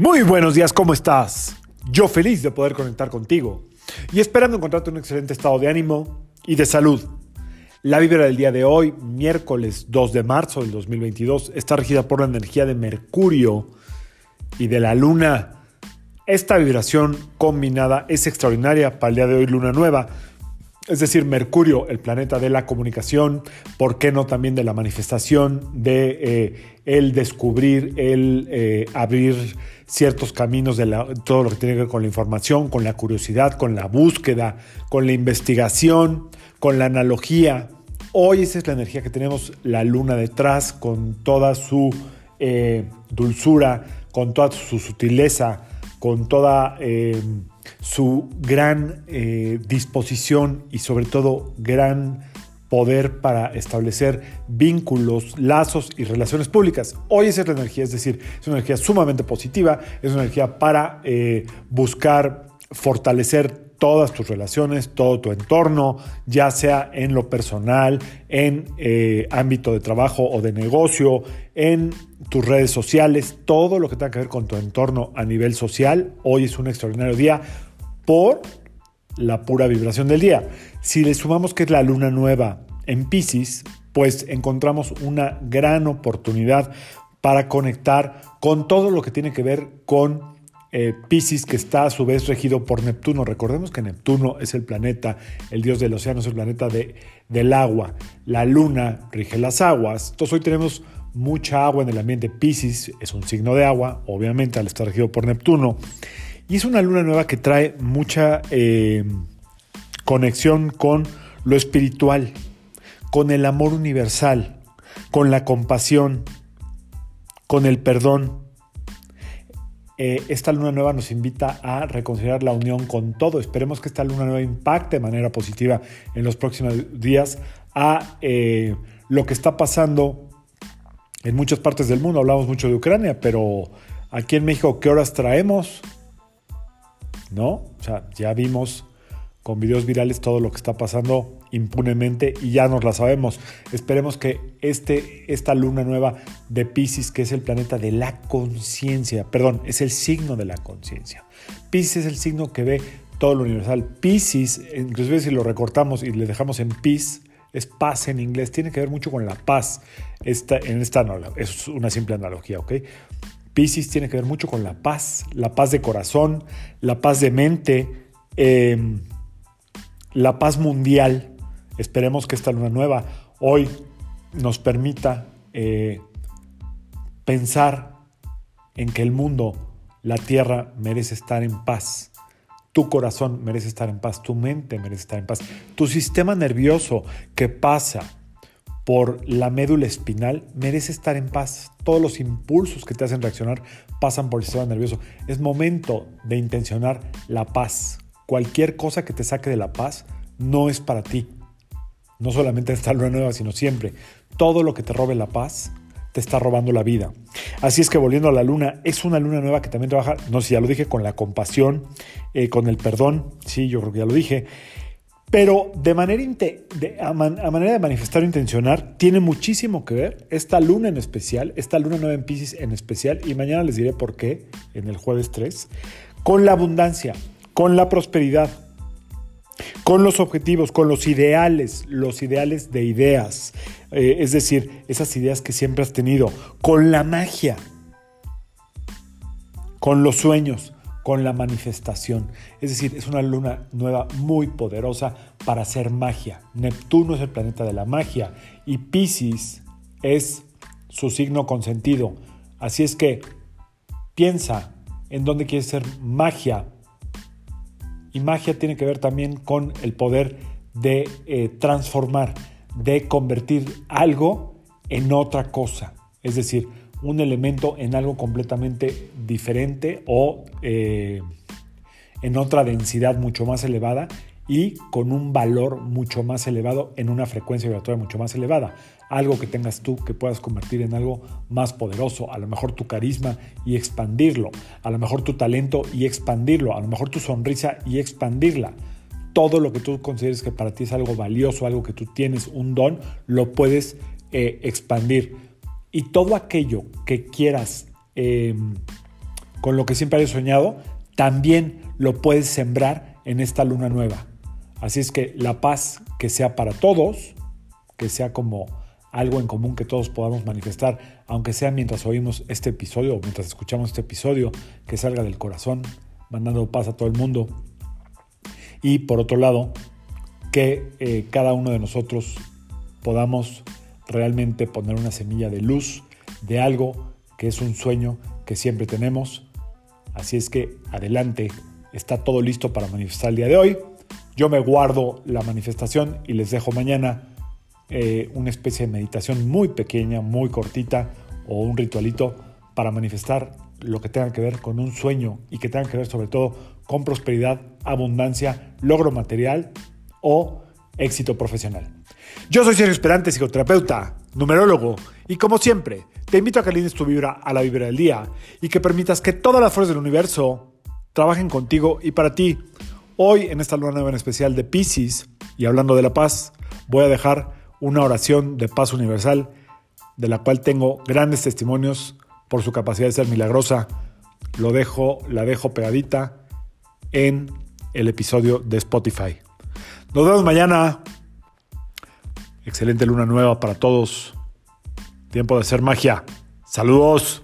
Muy buenos días, ¿cómo estás? Yo feliz de poder conectar contigo y esperando encontrarte un excelente estado de ánimo y de salud. La vibra del día de hoy, miércoles 2 de marzo del 2022, está regida por la energía de Mercurio y de la Luna. Esta vibración combinada es extraordinaria para el día de hoy, Luna Nueva, es decir, Mercurio, el planeta de la comunicación, ¿por qué no también de la manifestación, de eh, el descubrir, el eh, abrir ciertos caminos de todo lo que tiene que ver con la información, con la curiosidad, con la búsqueda, con la investigación, con la analogía. Hoy esa es la energía que tenemos la luna detrás, con toda su eh, dulzura, con toda su sutileza, con toda su gran eh, disposición y sobre todo gran poder para establecer vínculos, lazos y relaciones públicas. Hoy es la energía, es decir, es una energía sumamente positiva, es una energía para eh, buscar fortalecer todas tus relaciones, todo tu entorno, ya sea en lo personal, en eh, ámbito de trabajo o de negocio, en tus redes sociales, todo lo que tenga que ver con tu entorno a nivel social. Hoy es un extraordinario día por la pura vibración del día. Si le sumamos que es la luna nueva en Pisces, pues encontramos una gran oportunidad para conectar con todo lo que tiene que ver con eh, Pisces, que está a su vez regido por Neptuno. Recordemos que Neptuno es el planeta, el dios del océano, es el planeta de, del agua. La luna rige las aguas. Entonces hoy tenemos mucha agua en el ambiente. Pisces es un signo de agua, obviamente al estar regido por Neptuno. Y es una luna nueva que trae mucha eh, conexión con lo espiritual, con el amor universal, con la compasión, con el perdón. Eh, esta luna nueva nos invita a reconciliar la unión con todo. Esperemos que esta luna nueva impacte de manera positiva en los próximos días a eh, lo que está pasando en muchas partes del mundo. Hablamos mucho de Ucrania, pero aquí en México, ¿qué horas traemos? ¿No? O sea, ya vimos con videos virales todo lo que está pasando impunemente y ya nos la sabemos. Esperemos que este, esta luna nueva de Pisces, que es el planeta de la conciencia, perdón, es el signo de la conciencia. Pisces es el signo que ve todo lo universal. Pisces, inclusive si lo recortamos y le dejamos en peace, es paz en inglés, tiene que ver mucho con la paz. Esta, en esta no, es una simple analogía, ¿ok? Pisces tiene que ver mucho con la paz, la paz de corazón, la paz de mente, em, la paz mundial. Esperemos que esta luna nueva hoy nos permita eh, pensar en que el mundo, la tierra, merece estar en paz. Tu corazón merece estar en paz, tu mente merece estar en paz. Tu sistema nervioso que pasa por la médula espinal merece estar en paz. Todos los impulsos que te hacen reaccionar pasan por el sistema nervioso. Es momento de intencionar la paz. Cualquier cosa que te saque de la paz no es para ti. No solamente esta luna nueva, sino siempre. Todo lo que te robe la paz te está robando la vida. Así es que volviendo a la luna, es una luna nueva que también trabaja, no sé si ya lo dije, con la compasión, eh, con el perdón, sí, yo creo que ya lo dije, pero de manera, de, a, manera de manifestar o intencionar, tiene muchísimo que ver esta luna en especial, esta luna nueva en Pisces en especial, y mañana les diré por qué en el jueves 3, con la abundancia, con la prosperidad, con los objetivos, con los ideales, los ideales de ideas, eh, es decir, esas ideas que siempre has tenido, con la magia, con los sueños, con la manifestación. Es decir, es una luna nueva muy poderosa para hacer magia. Neptuno es el planeta de la magia y Pisces es su signo consentido. Así es que piensa en dónde quieres ser magia. Y magia tiene que ver también con el poder de eh, transformar, de convertir algo en otra cosa. Es decir, un elemento en algo completamente diferente o eh, en otra densidad mucho más elevada y con un valor mucho más elevado en una frecuencia vibratoria mucho más elevada. Algo que tengas tú que puedas convertir en algo más poderoso, a lo mejor tu carisma y expandirlo, a lo mejor tu talento y expandirlo, a lo mejor tu sonrisa y expandirla. Todo lo que tú consideres que para ti es algo valioso, algo que tú tienes, un don, lo puedes eh, expandir y todo aquello que quieras em, con lo que siempre hayas soñado, también lo puedes sembrar en esta luna nueva. Así es que la paz que sea para todos, que sea como algo en común que todos podamos manifestar, aunque sea mientras oímos este episodio o mientras escuchamos este episodio, que salga del corazón, mandando paz a todo el mundo. Y por otro lado, que eh, cada uno de nosotros podamos realmente poner una semilla de luz de algo que es un sueño que siempre tenemos. Así es que adelante, está todo listo para manifestar el día de hoy. Yo me guardo la manifestación y les dejo mañana eh, una especie de meditación muy pequeña, muy cortita o un ritualito para manifestar lo que tenga que ver con un sueño y que tenga que ver sobre todo con prosperidad, abundancia, logro material o éxito profesional. Yo soy Sergio Esperante, psicoterapeuta, numerólogo, y como siempre, te invito a que alines tu vibra a la vibra del día y que permitas que todas las fuerzas del universo trabajen contigo y para ti. Hoy, en esta luna nueva en especial de Pisces, y hablando de la paz, voy a dejar una oración de paz universal, de la cual tengo grandes testimonios por su capacidad de ser milagrosa. Lo dejo, la dejo pegadita en el episodio de Spotify. Nos vemos mañana. Excelente luna nueva para todos. Tiempo de hacer magia. Saludos.